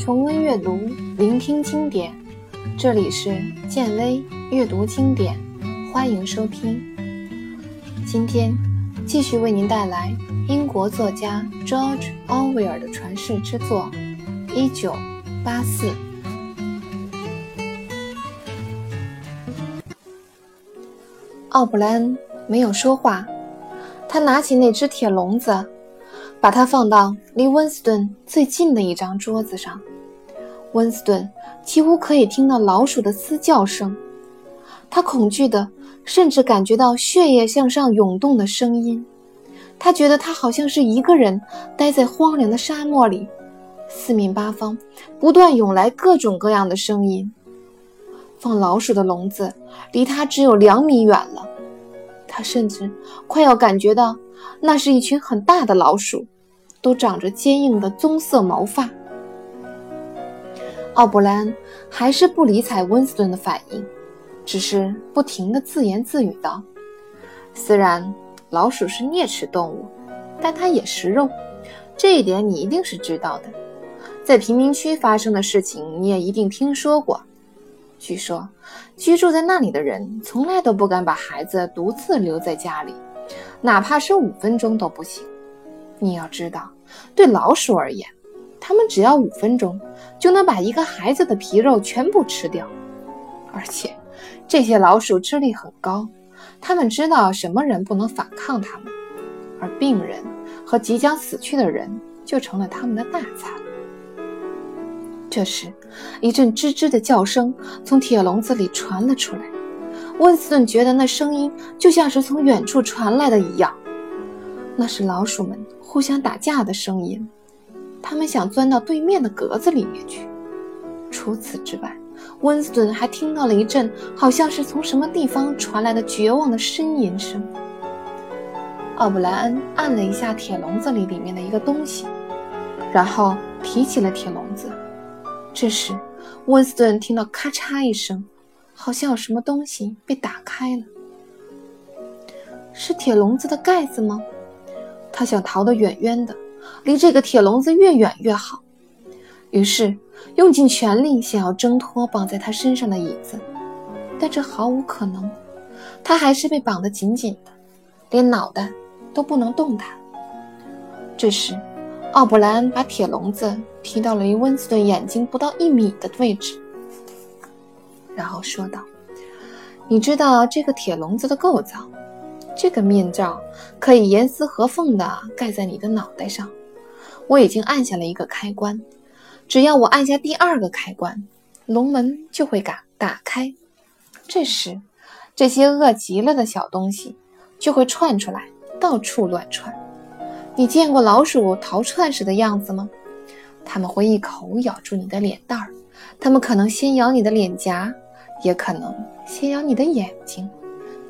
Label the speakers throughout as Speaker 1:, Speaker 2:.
Speaker 1: 重温阅读，聆听经典。这里是建威阅读经典，欢迎收听。今天继续为您带来英国作家 George Orwell 的传世之作《一九八四》。奥布莱恩没有说话，他拿起那只铁笼子。把它放到离温斯顿最近的一张桌子上，温斯顿几乎可以听到老鼠的嘶叫声。他恐惧的，甚至感觉到血液向上涌动的声音。他觉得他好像是一个人待在荒凉的沙漠里，四面八方不断涌来各种各样的声音。放老鼠的笼子离他只有两米远了，他甚至快要感觉到。那是一群很大的老鼠，都长着坚硬的棕色毛发。奥布兰还是不理睬温斯顿的反应，只是不停地自言自语道：“虽然老鼠是啮齿动物，但它也食肉，这一点你一定是知道的。在贫民区发生的事情，你也一定听说过。据说，居住在那里的人从来都不敢把孩子独自留在家里。”哪怕是五分钟都不行。你要知道，对老鼠而言，他们只要五分钟就能把一个孩子的皮肉全部吃掉。而且，这些老鼠智力很高，它们知道什么人不能反抗它们，而病人和即将死去的人就成了他们的大餐。这时，一阵吱吱的叫声从铁笼子里传了出来。温斯顿觉得那声音就像是从远处传来的一样，那是老鼠们互相打架的声音。他们想钻到对面的格子里面去。除此之外，温斯顿还听到了一阵好像是从什么地方传来的绝望的呻吟声。奥布莱恩按了一下铁笼子里里面的一个东西，然后提起了铁笼子。这时，温斯顿听到咔嚓一声。好像有什么东西被打开了，是铁笼子的盖子吗？他想逃得远远的，离这个铁笼子越远越好。于是用尽全力想要挣脱绑在他身上的椅子，但这毫无可能，他还是被绑得紧紧的，连脑袋都不能动弹。这时，奥布莱恩把铁笼子提到了离温斯顿眼睛不到一米的位置。然后说道：“你知道这个铁笼子的构造？这个面罩可以严丝合缝地盖在你的脑袋上。我已经按下了一个开关，只要我按下第二个开关，笼门就会打打开。这时，这些饿极了的小东西就会窜出来，到处乱窜。你见过老鼠逃窜时的样子吗？它们会一口咬住你的脸蛋儿，它们可能先咬你的脸颊。”也可能先咬你的眼睛，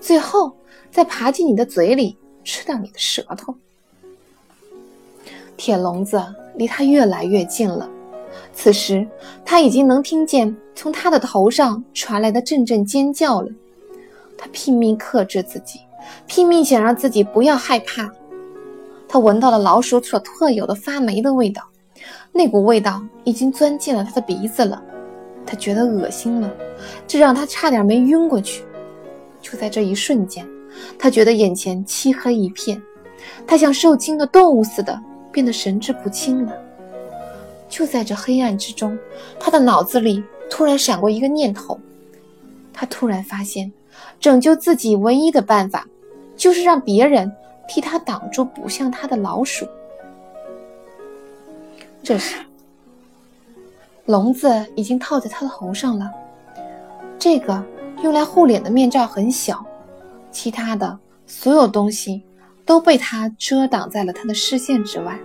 Speaker 1: 最后再爬进你的嘴里吃掉你的舌头。铁笼子离他越来越近了，此时他已经能听见从他的头上传来的阵阵尖叫了。他拼命克制自己，拼命想让自己不要害怕。他闻到了老鼠所特有的发霉的味道，那股味道已经钻进了他的鼻子了。他觉得恶心了，这让他差点没晕过去。就在这一瞬间，他觉得眼前漆黑一片，他像受惊的动物似的变得神志不清了。就在这黑暗之中，他的脑子里突然闪过一个念头，他突然发现，拯救自己唯一的办法，就是让别人替他挡住捕向他的老鼠。这时。笼子已经套在他的头上了。这个用来护脸的面罩很小，其他的所有东西都被它遮挡在了他的视线之外。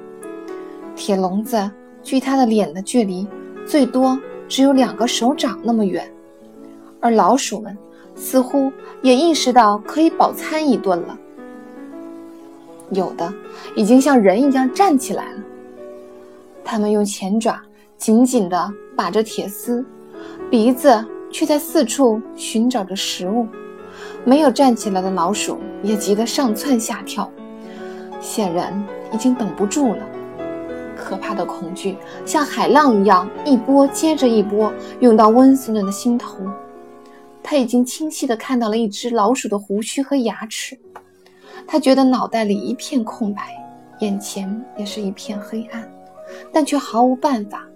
Speaker 1: 铁笼子距他的脸的距离最多只有两个手掌那么远，而老鼠们似乎也意识到可以饱餐一顿了。有的已经像人一样站起来了，他们用前爪。紧紧地把着铁丝，鼻子却在四处寻找着食物。没有站起来的老鼠也急得上蹿下跳，显然已经等不住了。可怕的恐惧像海浪一样，一波接着一波涌到温斯顿的心头。他已经清晰地看到了一只老鼠的胡须和牙齿，他觉得脑袋里一片空白，眼前也是一片黑暗，但却毫无办法。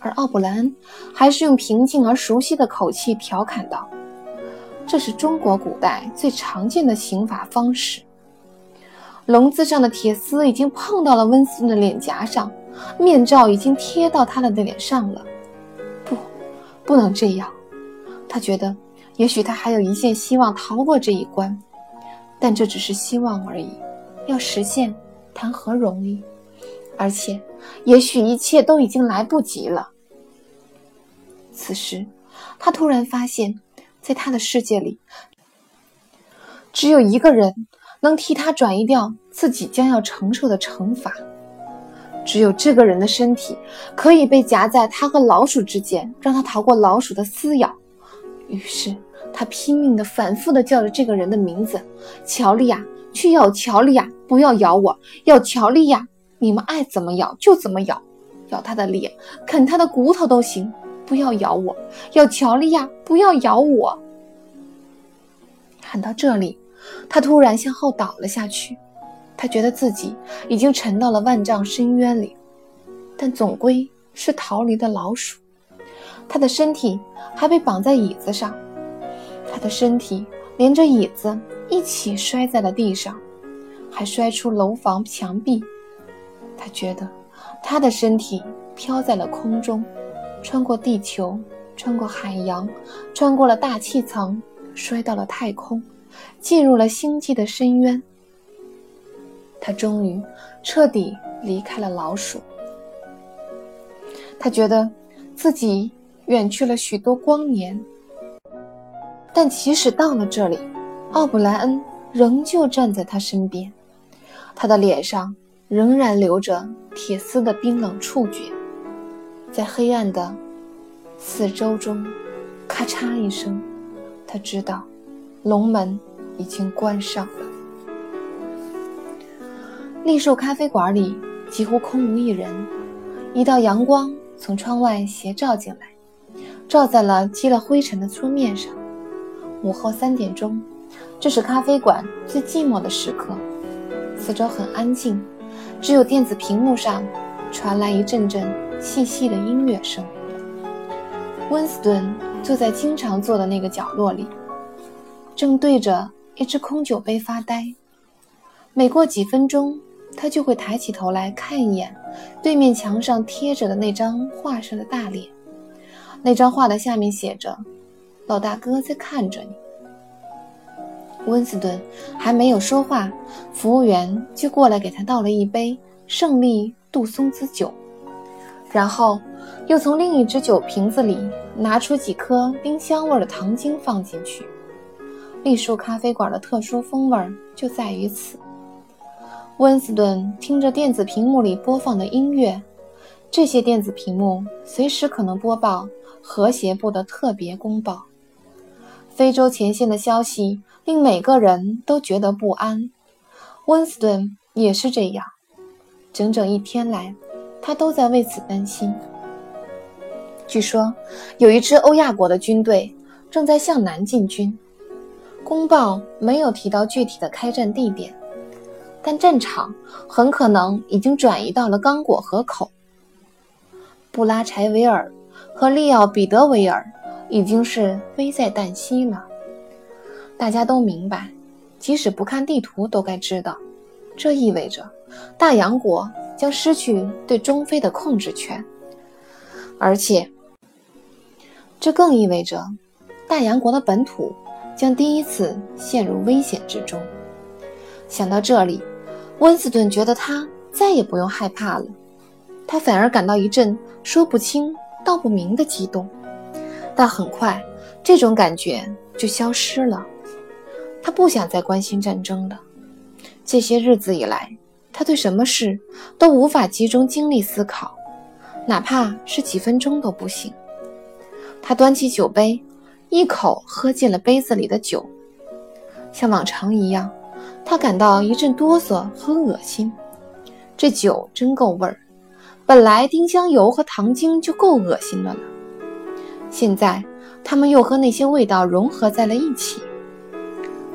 Speaker 1: 而奥布莱恩还是用平静而熟悉的口气调侃道：“这是中国古代最常见的刑罚方式。”笼子上的铁丝已经碰到了温斯顿的脸颊上，面罩已经贴到他的脸上了。不，不能这样。他觉得，也许他还有一线希望逃过这一关，但这只是希望而已。要实现，谈何容易？而且，也许一切都已经来不及了。此时，他突然发现，在他的世界里，只有一个人能替他转移掉自己将要承受的惩罚。只有这个人的身体可以被夹在他和老鼠之间，让他逃过老鼠的撕咬。于是，他拼命地、反复地叫着这个人的名字：“乔丽亚，去咬乔丽亚，不要咬我，咬乔丽亚。”你们爱怎么咬就怎么咬，咬他的脸，啃他的骨头都行，不要咬我，咬乔利亚，不要咬我。喊到这里，他突然向后倒了下去，他觉得自己已经沉到了万丈深渊里，但总归是逃离的老鼠。他的身体还被绑在椅子上，他的身体连着椅子一起摔在了地上，还摔出楼房墙壁。他觉得，他的身体飘在了空中，穿过地球，穿过海洋，穿过了大气层，摔到了太空，进入了星际的深渊。他终于彻底离开了老鼠。他觉得自己远去了许多光年，但即使到了这里，奥布莱恩仍旧站在他身边，他的脸上。仍然留着铁丝的冰冷触觉，在黑暗的四周中，咔嚓一声，他知道龙门已经关上了。栗树咖啡馆里几乎空无一人，一道阳光从窗外斜照进来，照在了积了灰尘的桌面上。午后三点钟，这是咖啡馆最寂寞的时刻，四周很安静。只有电子屏幕上传来一阵阵细细的音乐声。温斯顿坐在经常坐的那个角落里，正对着一只空酒杯发呆。每过几分钟，他就会抬起头来看一眼对面墙上贴着的那张画上的大脸。那张画的下面写着：“老大哥在看着你。”温斯顿还没有说话，服务员就过来给他倒了一杯胜利杜松子酒，然后又从另一只酒瓶子里拿出几颗丁香味的糖精放进去。栗树咖啡馆的特殊风味就在于此。温斯顿听着电子屏幕里播放的音乐，这些电子屏幕随时可能播报和谐部的特别公报，非洲前线的消息。令每个人都觉得不安，温斯顿也是这样。整整一天来，他都在为此担心。据说，有一支欧亚国的军队正在向南进军。公报没有提到具体的开战地点，但战场很可能已经转移到了刚果河口。布拉柴维尔和利奥彼得维尔已经是危在旦夕了。大家都明白，即使不看地图都该知道，这意味着大洋国将失去对中非的控制权，而且这更意味着大洋国的本土将第一次陷入危险之中。想到这里，温斯顿觉得他再也不用害怕了，他反而感到一阵说不清道不明的激动，但很快这种感觉就消失了。他不想再关心战争了。这些日子以来，他对什么事都无法集中精力思考，哪怕是几分钟都不行。他端起酒杯，一口喝进了杯子里的酒。像往常一样，他感到一阵哆嗦和恶心。这酒真够味儿。本来丁香油和糖精就够恶心的了，现在他们又和那些味道融合在了一起。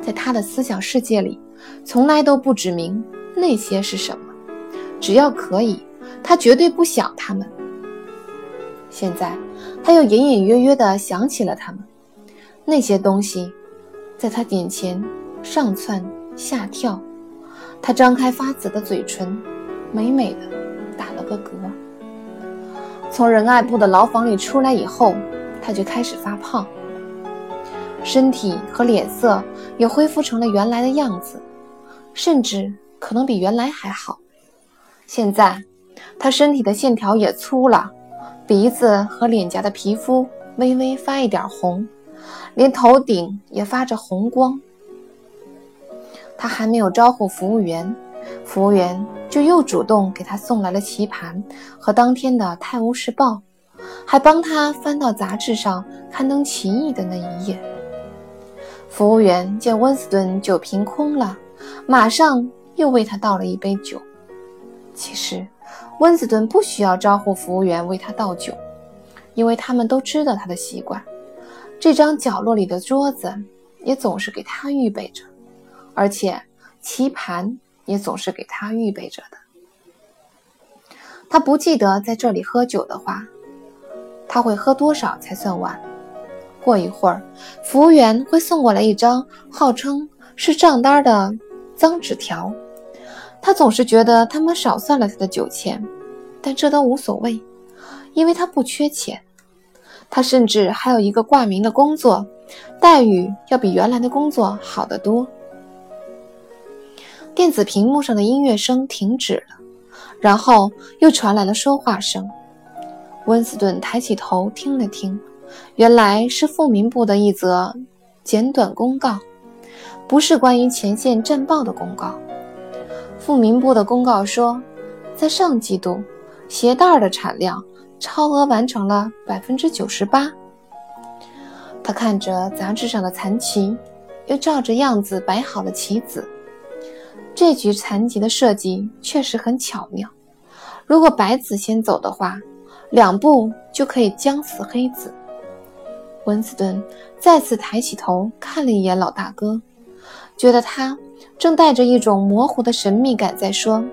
Speaker 1: 在他的思想世界里，从来都不指明那些是什么。只要可以，他绝对不想他们。现在，他又隐隐约约地想起了他们，那些东西，在他眼前上蹿下跳。他张开发紫的嘴唇，美美的打了个嗝。从仁爱部的牢房里出来以后，他就开始发胖，身体和脸色也恢复成了原来的样子，甚至可能比原来还好。现在，他身体的线条也粗了，鼻子和脸颊的皮肤微微发一点红，连头顶也发着红光。他还没有招呼服务员，服务员就又主动给他送来了棋盘和当天的《泰晤士报》，还帮他翻到杂志上刊登奇异的那一页。服务员见温斯顿酒瓶空了，马上又为他倒了一杯酒。其实，温斯顿不需要招呼服务员为他倒酒，因为他们都知道他的习惯。这张角落里的桌子也总是给他预备着，而且棋盘也总是给他预备着的。他不记得在这里喝酒的话，他会喝多少才算完？过一会儿，服务员会送过来一张号称是账单的脏纸条。他总是觉得他们少算了他的酒钱，但这都无所谓，因为他不缺钱。他甚至还有一个挂名的工作，待遇要比原来的工作好得多。电子屏幕上的音乐声停止了，然后又传来了说话声。温斯顿抬起头听了听，原来是富民部的一则简短公告，不是关于前线战报的公告。富民部的公告说，在上季度，鞋带的产量超额完成了百分之九十八。他看着杂志上的残旗，又照着样子摆好了棋子。这局残棋的设计确实很巧妙。如果白子先走的话，两步就可以将死黑子。温斯顿再次抬起头看了一眼老大哥，觉得他。正带着一种模糊的神秘感在说：“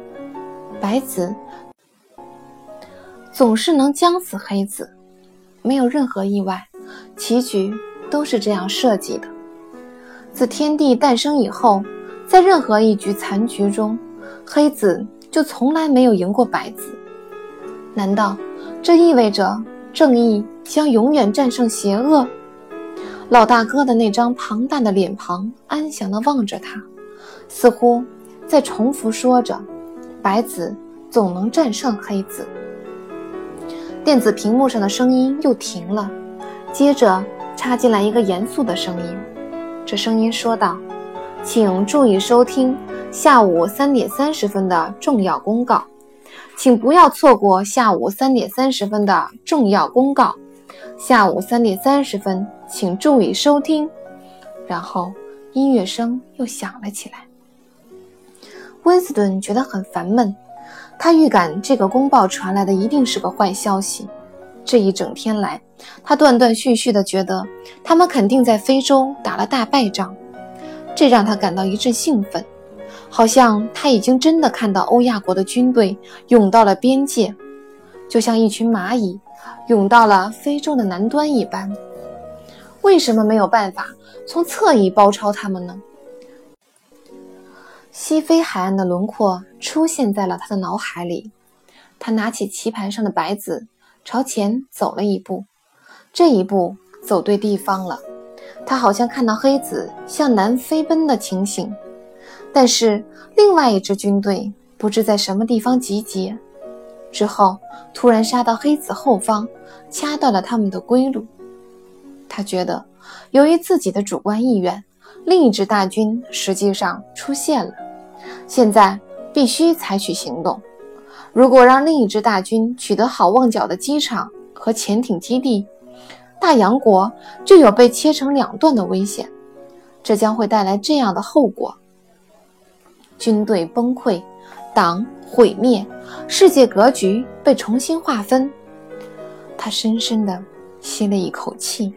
Speaker 1: 白子总是能将死黑子，没有任何意外，棋局都是这样设计的。自天地诞生以后，在任何一局残局中，黑子就从来没有赢过白子。难道这意味着正义将永远战胜邪恶？”老大哥的那张庞大的脸庞安详地望着他。似乎在重复说着：“白子总能战胜黑子。”电子屏幕上的声音又停了，接着插进来一个严肃的声音。这声音说道：“请注意收听下午三点三十分的重要公告，请不要错过下午三点三十分的重要公告。下午三点三十分，请注意收听。”然后音乐声又响了起来。温斯顿觉得很烦闷，他预感这个公报传来的一定是个坏消息。这一整天来，他断断续续地觉得他们肯定在非洲打了大败仗，这让他感到一阵兴奋，好像他已经真的看到欧亚国的军队涌到了边界，就像一群蚂蚁涌到了非洲的南端一般。为什么没有办法从侧翼包抄他们呢？西非海岸的轮廓出现在了他的脑海里。他拿起棋盘上的白子，朝前走了一步。这一步走对地方了。他好像看到黑子向南飞奔的情形。但是另外一支军队不知在什么地方集结，之后突然杀到黑子后方，掐断了他们的归路。他觉得，由于自己的主观意愿。另一支大军实际上出现了，现在必须采取行动。如果让另一支大军取得好望角的机场和潜艇基地，大洋国就有被切成两段的危险。这将会带来这样的后果：军队崩溃，党毁灭，世界格局被重新划分。他深深地吸了一口气。